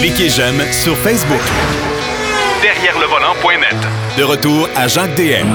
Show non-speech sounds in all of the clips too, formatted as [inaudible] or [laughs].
Cliquez j'aime sur Facebook. Derrière le volant.net. De retour à Jacques DM.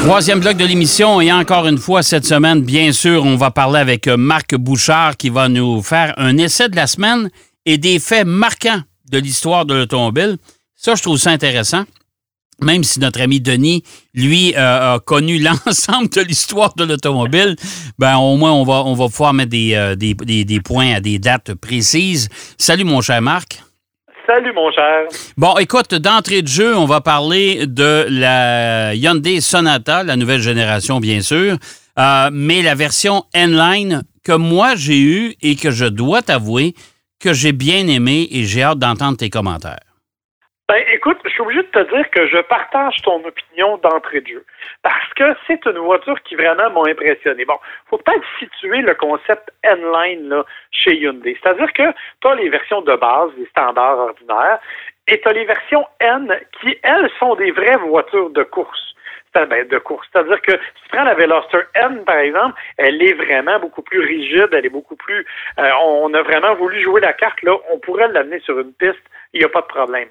Troisième bloc de l'émission et encore une fois cette semaine, bien sûr, on va parler avec euh, Marc Bouchard qui va nous faire un essai de la semaine et des faits marquants de l'histoire de l'automobile. Ça, je trouve ça intéressant même si notre ami Denis, lui, euh, a connu [laughs] l'ensemble de l'histoire de l'automobile, ben au moins on va, on va pouvoir mettre euh, des, des, points à des dates précises. Salut mon cher Marc. Salut mon cher. Bon, écoute, d'entrée de jeu, on va parler de la Hyundai Sonata, la nouvelle génération bien sûr, euh, mais la version N-Line que moi j'ai eue et que je dois t'avouer que j'ai bien aimé et j'ai hâte d'entendre tes commentaires. Ben, écoute, je suis obligé de te dire que je partage ton opinion d'entrée de jeu. Parce que c'est une voiture qui vraiment m'a impressionné. Bon, faut peut-être situer le concept N-Line là, chez Hyundai. C'est-à-dire que tu as les versions de base, les standards ordinaires, et tu as les versions N qui, elles, sont des vraies voitures de course. Ben, de course. C'est-à-dire que si tu prends la Veloster N, par exemple, elle est vraiment beaucoup plus rigide, elle est beaucoup plus... Euh, on a vraiment voulu jouer la carte, là, on pourrait l'amener sur une piste, il n'y a pas de problème.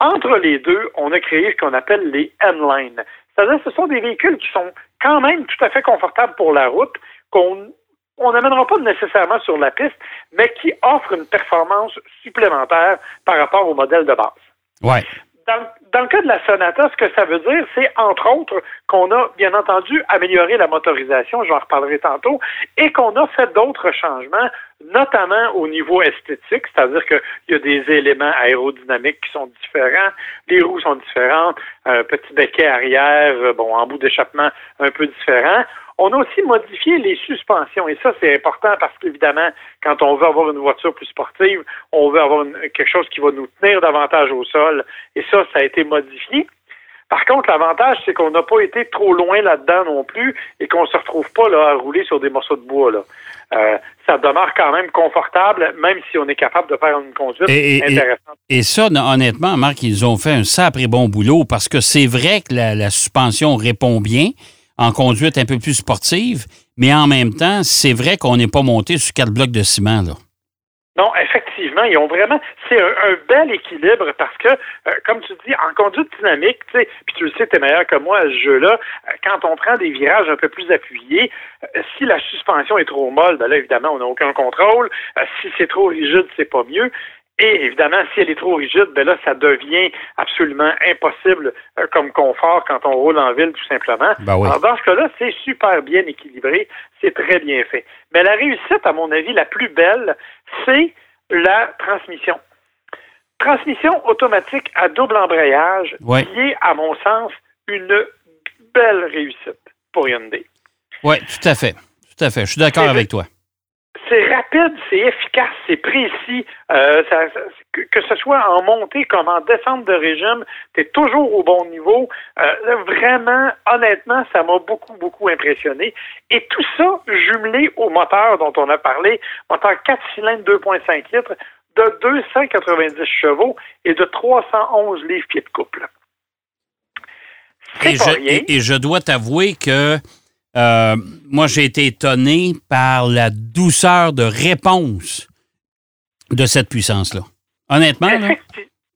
Entre les deux, on a créé ce qu'on appelle les N-Line. C'est-à-dire que ce sont des véhicules qui sont quand même tout à fait confortables pour la route, qu'on on n'amènera pas nécessairement sur la piste, mais qui offrent une performance supplémentaire par rapport au modèle de base. Ouais. Dans, le cas de la Sonata, ce que ça veut dire, c'est entre autres qu'on a bien entendu amélioré la motorisation, j'en reparlerai tantôt, et qu'on a fait d'autres changements, notamment au niveau esthétique, c'est-à-dire qu'il y a des éléments aérodynamiques qui sont différents, les roues sont différentes, un petit becquet arrière, bon, en bout d'échappement un peu différent. On a aussi modifié les suspensions et ça, c'est important parce qu'évidemment, quand on veut avoir une voiture plus sportive, on veut avoir quelque chose qui va nous tenir davantage au sol et ça, ça a été modifié. Par contre, l'avantage, c'est qu'on n'a pas été trop loin là-dedans non plus et qu'on ne se retrouve pas là, à rouler sur des morceaux de bois. Là. Euh, ça demeure quand même confortable, même si on est capable de faire une conduite intéressante. Et, ça, honnêtement, Marc, ils ont fait un sacré bon boulot parce que c'est vrai que la suspension répond bien en conduite un peu plus sportive, mais en même temps, c'est vrai qu'on n'est pas monté sur quatre blocs de ciment. Là. Non, effectivement, ils ont vraiment. C'est un, bel équilibre parce que, euh, comme tu dis, en conduite dynamique, tu sais, puis tu le sais, tu es meilleur que moi à ce jeu-là, euh, quand on prend des virages un peu plus appuyés, euh, si la suspension est trop molle, ben là, évidemment, on n'a aucun contrôle. si c'est trop rigide, c'est pas mieux. Et évidemment, si elle est trop rigide, ben là, ça devient absolument impossible euh, comme confort quand on roule en ville, tout simplement. Ben Alors, dans ce cas-là, c'est super bien équilibré, c'est très bien fait. Mais la réussite, à mon avis, la plus belle, c'est la transmission. Transmission automatique à double embrayage, qui est, à mon sens, une belle réussite pour Hyundai. Oui, tout à fait. Tout à fait. Je suis d'accord avec toi c'est rapide, c'est efficace, c'est précis. Euh, que, ce soit en montée comme en descente de régime, tu es toujours au bon niveau. Euh, vraiment, honnêtement, ça m'a beaucoup, beaucoup impressionné. Et tout ça jumelé au moteur dont on a parlé, moteur 4 cylindres 2.5 litres de 290 chevaux et de 311 livres pieds de couple. Et je, et je dois t'avouer que euh, moi, j'ai été étonné par la douceur de réponse de cette puissance-là. Honnêtement,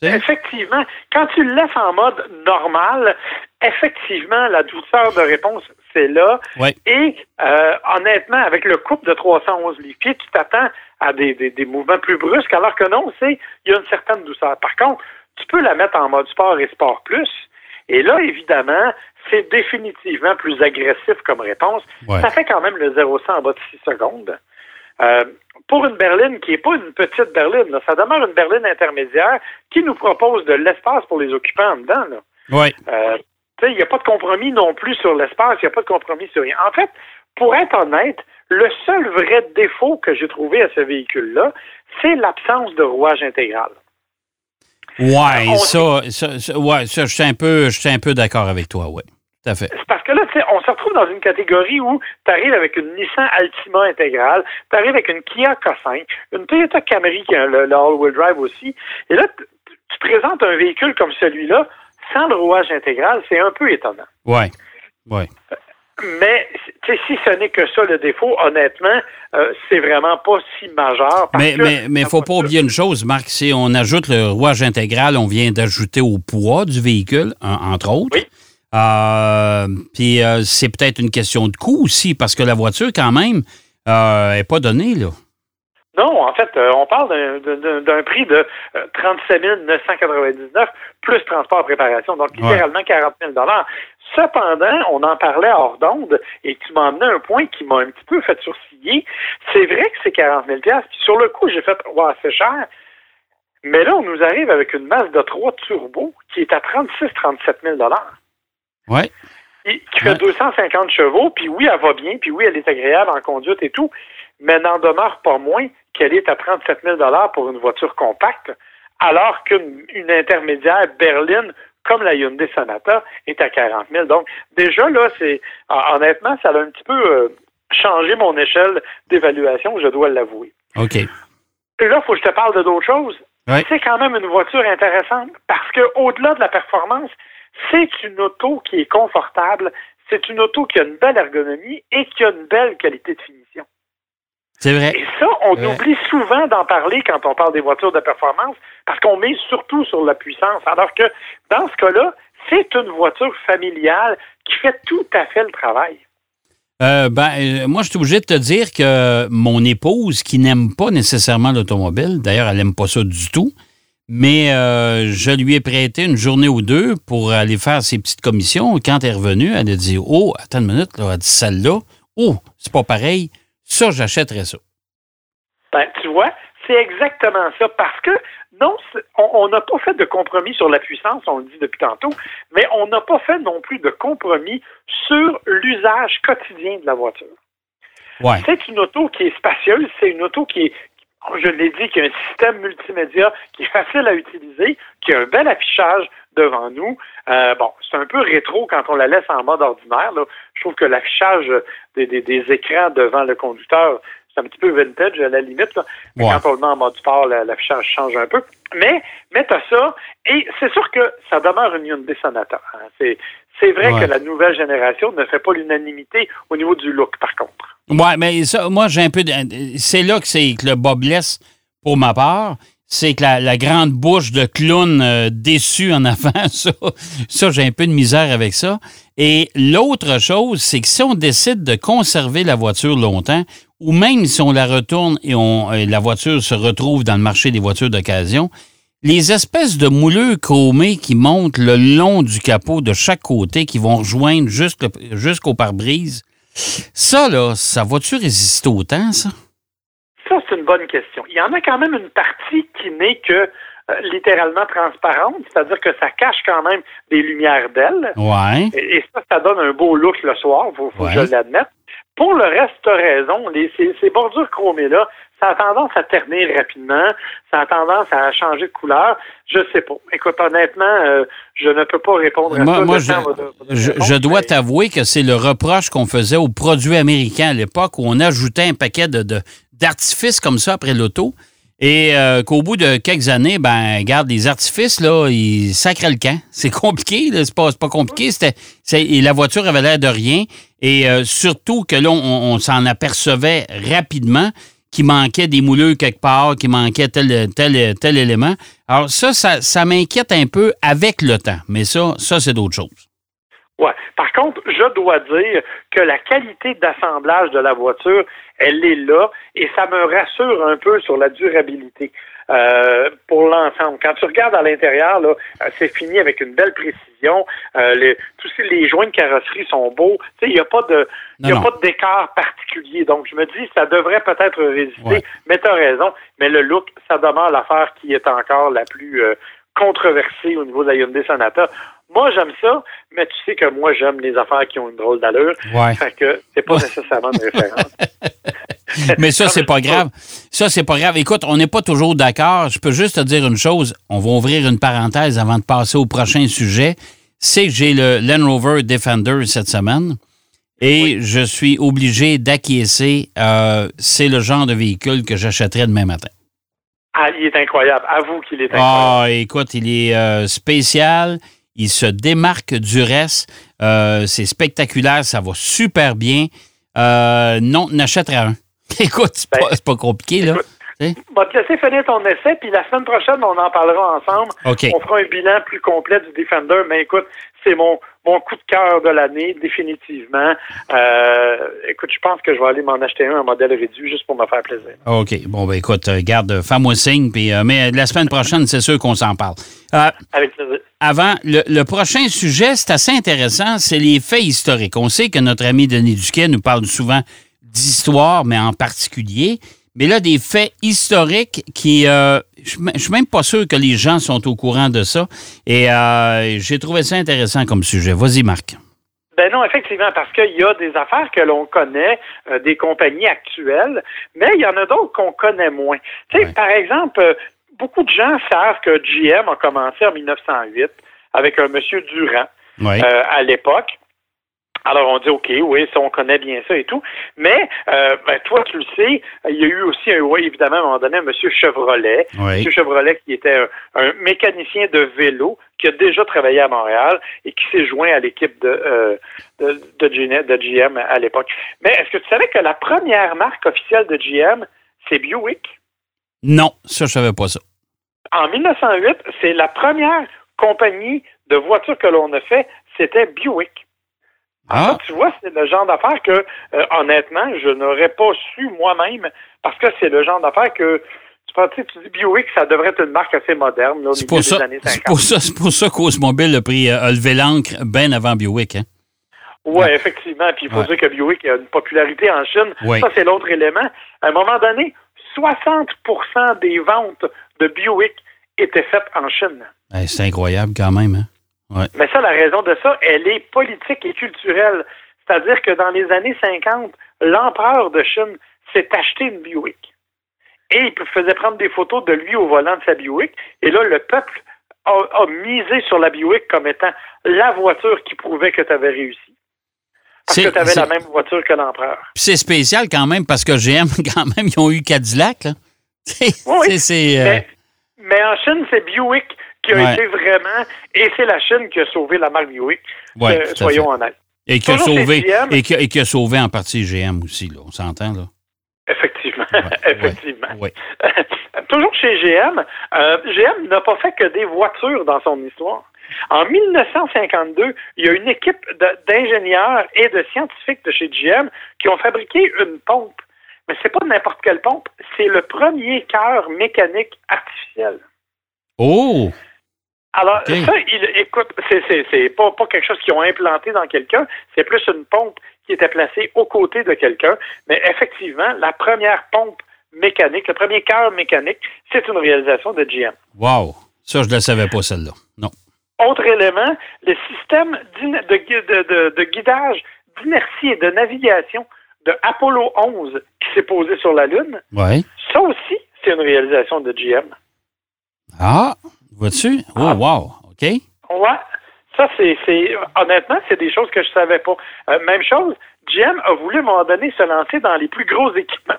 Effectivement, quand tu le laisses en mode normal, effectivement, la douceur de réponse, c'est là. Et euh, honnêtement, avec le couple de 311 livres pieds, tu t'attends à des, des, mouvements plus brusques, alors que non, c'est il y a une certaine douceur. Par contre, tu peux la mettre en mode sport et sport plus. Et là, évidemment, c'est définitivement plus agressif comme réponse. Ça fait quand même le 0-100 en bas de 6 secondes. Euh, pour une berline qui n'est pas une petite berline, ça demeure une berline intermédiaire qui nous propose de l'espace pour les occupants dedans. Oui. Euh, il n'y a pas de compromis non plus sur l'espace, il n'y a pas de compromis sur rien. En fait, pour être honnête, le seul vrai défaut que j'ai trouvé à ce véhicule-là, c'est l'absence de rouage intégral. Ouais, ça, ça, ouais, ça, je suis un peu, un peu d'accord avec toi, oui. C'est parce que là, on se retrouve dans une catégorie où tu arrives avec une Nissan Altima intégrale, tu arrives avec une Kia K5, une Toyota Camry qui a le, all-wheel drive aussi, et là, tu présentes un véhicule comme celui-là sans le rouage intégral, c'est un peu étonnant. Oui, oui. Mais si ce n'est que ça le défaut, honnêtement, euh, c'est vraiment pas si majeur. mais il mais, faut pas oublier une chose, Marc, si on ajoute le rouage intégral, on vient d'ajouter au poids du véhicule, entre autres. Oui. Euh, puis euh, c'est peut-être une question de coût aussi, parce que la voiture, quand même, n'est pas donnée, là. Non, en fait, on parle d'un prix de 37 999 plus transport et préparation, donc littéralement 40 000 Cependant, on en parlait hors d'onde et tu m'as amené un point qui m'a un petit peu fait sourciller. C'est vrai que c'est 40 000 Puis sur le coup, j'ai fait, ouais, c'est cher. Mais là, on nous arrive avec une masse de 3 turbo qui est à 36-37 000 Ouais. qui fait 250 chevaux, puis oui, elle va bien, puis oui, elle est agréable en conduite et tout, mais n'en demeure pas moins qu'elle est à 37 000 pour une voiture compacte, alors qu'une intermédiaire berline comme la Hyundai Sonata, est à 40 000. Donc, déjà, là, c'est honnêtement, ça a un petit peu euh, changé mon échelle d'évaluation, je dois l'avouer. OK. Et là, il faut que je te parle de d'autres choses. C'est quand même une voiture intéressante parce qu'au-delà de la performance, c'est une auto qui est confortable, c'est une auto qui a une belle ergonomie et qui a une belle qualité de finition. C'est vrai. Et ça, on oublie souvent d'en parler quand on parle des voitures de performance parce qu'on met surtout sur la puissance. Alors que dans ce cas-là, c'est une voiture familiale qui fait tout à fait le travail. Euh, ben, euh, moi, je suis obligé de te dire que mon épouse, qui n'aime pas nécessairement l'automobile, d'ailleurs, elle n'aime pas ça du tout, mais euh, je lui ai prêté une journée ou deux pour aller faire ses petites commissions. Quand elle est revenue, elle a dit Oh, attends une minute, elle a dit celle-là, oh, c'est pas pareil, ça, j'achèterais ça. Ben, tu vois, c'est exactement ça. Parce que non, on n'a pas fait de compromis sur la puissance, on le dit depuis tantôt, mais on n'a pas fait non plus de compromis sur l'usage quotidien de la voiture. C'est une auto qui est spacieuse, c'est une auto qui est, je l'ai dit, qui a un système multimédia qui est facile à utiliser, qui a un bel affichage devant nous. Euh, bon, c'est un peu rétro quand on la laisse en mode ordinaire. Je trouve que l'affichage des, des, écrans devant le conducteur c'est un petit peu vintage à la limite. Quand on le met en mode sport, l'affichage change un peu. Mais, mais tu ça, et c'est sûr que ça demeure une Hyundai Sonata. Hein. C'est, c'est vrai que la nouvelle génération ne fait pas l'unanimité au niveau du look, par contre. Oui, mais ça, moi, j'ai un peu. C'est là que c'est que le bas blesse pour ma part. C'est que la, grande bouche de clown euh, déçu en avant, [laughs] ça, ça j'ai un peu de misère avec ça. Et l'autre chose, c'est que si on décide de conserver la voiture longtemps, ou même si on la retourne et on, euh, la voiture se retrouve dans le marché des voitures d'occasion, les espèces de mouleux chromés qui montent le long du capot de chaque côté, qui vont rejoindre jusqu'au pare-brise, ça, là, ça va-tu résister au temps, ça? Ça, c'est une bonne question. Il y en a quand même une partie qui n'est que euh, littéralement transparente, c'est-à-dire que ça cache quand même des lumières d'ailes. Ouais. Et, ça, ça donne un beau look le soir, faut, faut que je l'admette. Pour le reste, tu as raison. ces, bordures chromées-là, ça a tendance à ternir rapidement, ça a tendance à changer de couleur. Je sais pas. Écoute, honnêtement, euh, je ne peux pas répondre à ça. Moi, je, dois t'avouer que c'est le reproche qu'on faisait aux produits américains à l'époque où on ajoutait un paquet de, d'artifices comme ça après l'auto. Et euh, qu'au bout de quelques années, ben, garde les artifices, là, ils sacrent le camp. C'est compliqué, c'est pas, compliqué. C'était, et la voiture avait l'air de rien. Et euh, surtout que là, on, s'en apercevait rapidement qu'il manquait des mouleux quelque part, qu'il manquait tel, tel, tel élément. Alors ça, ça, ça m'inquiète un peu avec le temps. Mais ça, ça c'est d'autres choses. Ouais. Par contre, je dois dire que la qualité d'assemblage de la voiture, elle est là et ça me rassure un peu sur la durabilité. Euh, pour l'ensemble. Quand tu regardes à l'intérieur, là, euh, c'est fini avec une belle précision. Euh, les, tous les joints de carrosserie sont beaux. Tu sais, il n'y a pas de, il a pas de décor particulier. Donc, je me dis, ça devrait peut-être résister. Mais tu as raison. Mais le look, ça demeure l'affaire qui est encore la plus controversée au niveau de la Hyundai Sonata. Moi, j'aime ça, mais tu sais que moi, j'aime les affaires qui ont une drôle d'allure. Ouais. Fait que c'est pas nécessairement une référence. [laughs] mais ça, c'est pas grave. Ça, c'est pas grave. Écoute, on n'est pas toujours d'accord. Je peux juste te dire une chose. On va ouvrir une parenthèse avant de passer au prochain sujet. C'est que j'ai le Land Rover Defender cette semaine. Et je suis obligé d'acquiescer. Euh, c'est le genre de véhicule que j'achèterai demain matin. Ah, il est incroyable. Avoue qu'il est incroyable. Ah, écoute, il est euh, spécial. Il se démarque du reste. Euh, c'est spectaculaire, ça va super bien. Euh, non, n'achèterai un. [laughs] Écoute, c'est pas, Ben, pas compliqué, là. On va te laisser finir ton essai, puis la semaine prochaine, on en parlera ensemble. On fera un bilan plus complet du Defender. Mais écoute, c'est mon, mon coup de cœur de l'année, définitivement. Euh, écoute, je pense que je vais aller m'en acheter un, un modèle réduit, juste pour me faire plaisir. OK. Bon, ben écoute, garde, fais-moi signe. Puis, euh, mais la semaine prochaine, c'est sûr qu'on s'en parle. Euh, Avec plaisir. Avant, le, le prochain sujet, c'est assez intéressant, c'est les faits historiques. On sait que notre ami Denis Duquet nous parle souvent d'histoire, mais en particulier. Mais là, des faits historiques qui... euh, je ne suis même pas sûr que les gens sont au courant de ça. Et euh, j'ai trouvé ça intéressant comme sujet. Vas-y, Marc. Ben non, effectivement, parce qu'il y a des affaires que l'on connaît, euh, des compagnies actuelles, mais il y en a d'autres qu'on connaît moins. Tu sais, Ouais. par exemple, beaucoup de gens savent que GM a commencé en 1908 avec un monsieur Durand Oui. euh, à l'époque. Alors on dit OK, oui, ça on connaît bien ça et tout. Mais euh, ben, toi, tu le sais, il y a eu aussi un oui, évidemment, à un moment donné, un monsieur Chevrolet. oui. Monsieur Chevrolet, qui était un, un mécanicien de vélo, qui a déjà travaillé à Montréal et qui s'est joint à l'équipe de, euh, de, de, GM, de GM à l'époque. Mais est-ce que tu savais que la première marque officielle de GM, c'est Buick? Non, ça, je savais pas ça. En 1908, c'est la première compagnie de voitures que l'on a fait, c'était Buick. Ah, Tu vois, c'est le genre d'affaires que, euh, honnêtement, je n'aurais pas su moi-même parce que c'est le genre d'affaires que tu, tu sais, tu dis Buick, ça devrait être une marque assez moderne là, au c'est milieu pour ça, des années c'est 50. pour ça, c'est pour ça qu'Osmobile a, pris, euh, a levé l'encre bien avant Buick. Hein? Oui, Ouais. effectivement. Puis il faut Ouais. dire que Buick a une popularité en Chine. Ça, c'est l'autre élément. À un moment donné, 60% des ventes de Buick étaient faites en Chine. C'est incroyable quand même. Hein? Mais ça, la raison de ça, elle est politique et culturelle. C'est-à-dire que dans les années 50, l'empereur de Chine s'est acheté une Buick. Et il faisait prendre des photos de lui au volant de sa Buick. Et là, le peuple a, a misé sur la Buick comme étant la voiture qui prouvait que tu avais réussi. Parce que tu avais la même voiture que l'empereur. C'est spécial quand même parce que GM, [laughs] quand même, ils ont eu Cadillac. Là. [laughs] Oui, c'est- euh, Mais, en Chine, c'est Buick qui a Ouais. été vraiment, et c'est la Chine qui a sauvé la marque Buick. ouais, Euh, soyons honnêtes. Et qui a sauvé et qui, a- et qui a sauvé en partie GM aussi, là. On s'entend, là? Effectivement. Ouais, [laughs] Effectivement. ouais, [laughs] Toujours chez GM, euh, GM n'a pas fait que des voitures dans son histoire. En 1952, il y a une équipe d'ingénieurs et de scientifiques de chez GM qui ont fabriqué une pompe. Mais c'est pas n'importe quelle pompe, c'est le premier cœur mécanique artificiel. Oh! Alors, ça, il, écoute, c'est, pas, pas quelque chose qu'ils ont implanté dans quelqu'un, c'est plus une pompe qui était placée aux côtés de quelqu'un. Mais effectivement, la première pompe mécanique, le premier cœur mécanique, c'est une réalisation de GM. Wow! Ça, je ne la savais pas, celle-là. Non. Autre élément, le système de- de guidage d'inertie et de navigation de Apollo 11 qui s'est posé sur la Lune, Ouais. ça aussi, c'est une réalisation de GM. Ah! Vois-tu? Oh, Ah. wow! OK. Ouais. Ça, c'est, honnêtement, c'est des choses que je savais pas. Euh, même chose, GM a voulu à un moment donné se lancer dans les plus gros équipements.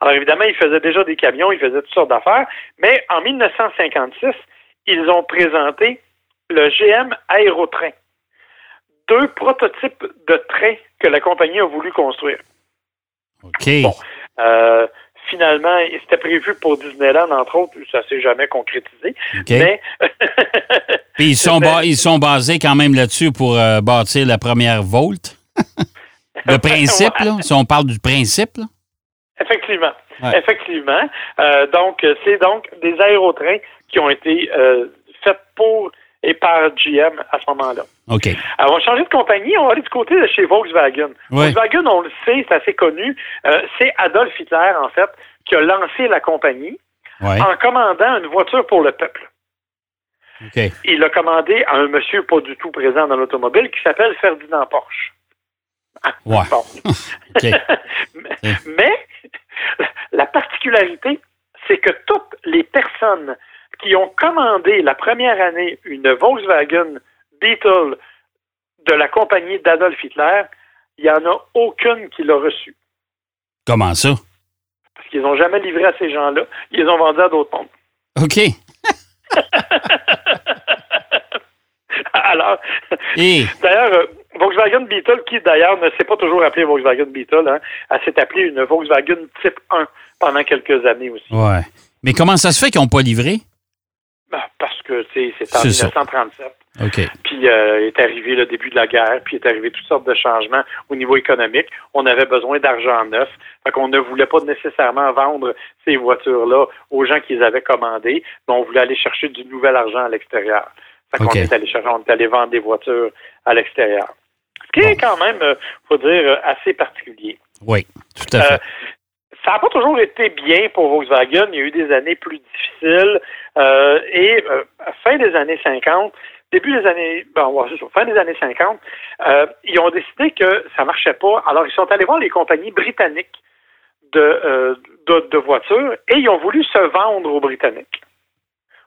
Alors évidemment, il faisait déjà des camions, il faisait toutes sortes d'affaires, mais en 1956, ils ont présenté le GM Aérotrain. Deux prototypes de trains que la compagnie a voulu construire. OK. Bon. Euh, finalement, c'était prévu pour Disneyland, entre autres, ça s'est jamais concrétisé. Mais [laughs] [laughs] Puis ils sont, ba- ils sont basés quand même là-dessus pour euh, bâtir la première Volt. [laughs] Le principe, Ouais. là. Si on parle du principe, là. Effectivement. Ouais. Effectivement. Euh, donc, c'est donc des aérotrains qui ont été faits pour et par GM à ce moment-là. OK. Alors, on va changer de compagnie, on va aller du côté de chez Volkswagen. Ouais. Volkswagen, on le sait, c'est assez connu. Euh, c'est Adolf Hitler, en fait, qui a lancé la compagnie Ouais. en commandant une voiture pour le peuple. OK. Il l'a commandé à un monsieur pas du tout présent dans l'automobile qui s'appelle Ferdinand Porsche. Ouais. Bon. [laughs] [laughs] Mais la particularité, c'est que toutes les personnes qui ont commandé la première année une Volkswagen Beetle de la compagnie d'Adolf Hitler, il n'y en a aucune qui l'a reçue. Comment ça? Parce qu'ils n'ont jamais livré à ces gens-là. Ils les ont vendus à d'autres mondes. OK. [laughs] valeur. D'ailleurs, euh, Volkswagen Beetle, qui d'ailleurs ne s'est pas toujours appelé Volkswagen Beetle, hein, elle s'est appelée une Volkswagen Type 1 pendant quelques années aussi. Ouais. Mais comment ça se fait qu'ils n'ont pas livré? Ben, parce que c'est en 1937. OK. Puis euh, est arrivé le début de la guerre, puis est arrivé toutes sortes de changements au niveau économique. On avait besoin d'argent neuf. Fait qu'on ne voulait pas nécessairement vendre ces voitures-là aux gens qui les avaient commandées, mais on voulait aller chercher du nouvel argent à l'extérieur. Fait qu'on est allé chercher, on est allé vendre des voitures à l'extérieur. Ce qui est quand même, il euh, faut dire, assez particulier. Oui, tout à fait. Euh, ça n'a pas toujours été bien pour Volkswagen. Il y a eu des années plus difficiles. Euh, et euh, fin des années 50, début des années, bon, fin des années 50, euh, ils ont décidé que ça marchait pas. Alors, ils sont allés voir les compagnies britanniques de, de, voitures et ils ont voulu se vendre aux Britanniques.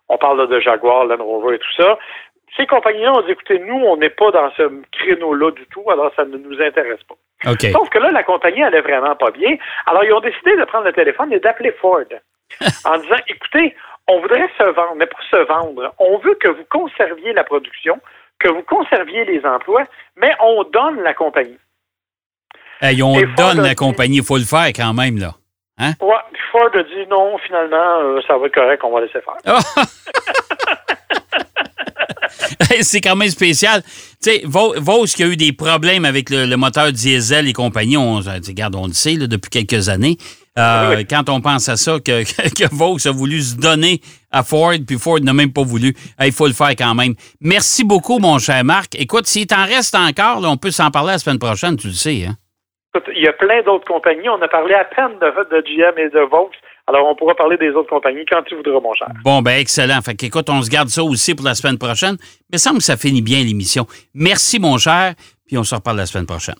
On parle de Jaguar, Land Rover et tout ça. Ces compagnies-là ont dit, écoutez, nous, on n'est pas dans ce créneau-là du tout, alors ça ne nous intéresse pas. Sauf que là, la compagnie allait vraiment pas bien. Alors, ils ont décidé de prendre le téléphone et d'appeler Ford [laughs] en disant, écoutez, on voudrait se vendre, mais pour se vendre, on veut que vous conserviez la production, que vous conserviez les emplois, mais on donne la compagnie. Hey, on donne la compagnie, il faut le faire quand même, là. Hein? Ouais, Ford a dit non, finalement, euh, ça va être correct, on va laisser faire. [laughs] [laughs] c'est quand même spécial. Tu sais, Vos qui a eu des problèmes avec le, moteur diesel et compagnie, on, regarde, on le sait depuis quelques années. Euh, quand on pense à ça, que, [laughs] que Vaux a voulu se donner à Ford, puis Ford n'a même pas voulu. Il faut le faire quand même. Merci beaucoup, mon cher Marc. Écoute, s'il t'en reste encore, on peut s'en parler la semaine prochaine, tu le sais. Hein? Il y a plein d'autres compagnies. On a parlé à peine de, de GM et de Vaux. Alors, on pourra parler des autres compagnies quand tu voudras, mon cher. Bon, ben excellent. Fait qu'écoute, on se garde ça aussi pour la semaine prochaine. Mais il semble que ça finit bien l'émission. Merci, mon cher, puis on se reparle la semaine prochaine.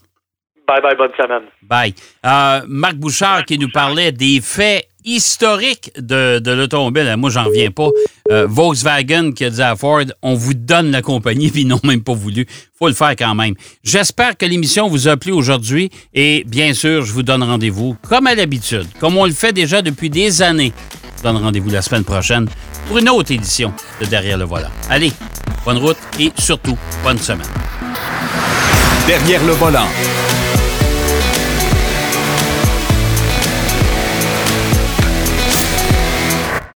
Bye bye, bonne semaine. Bye. Euh, Marc Bouchard qui nous parlait des faits historiques de, l'automobile. Moi, j'en reviens pas. Euh, Volkswagen qui a dit à Ford, on vous donne la compagnie, [laughs] puis ils n'ont même pas voulu. faut le faire quand même. J'espère que l'émission vous a plu aujourd'hui et bien sûr, je vous donne rendez-vous comme à l'habitude, comme on le fait déjà depuis des années. Je vous donne rendez-vous la semaine prochaine pour une autre édition de Derrière le volant. Allez, bonne route et surtout, bonne semaine. Derrière le volant.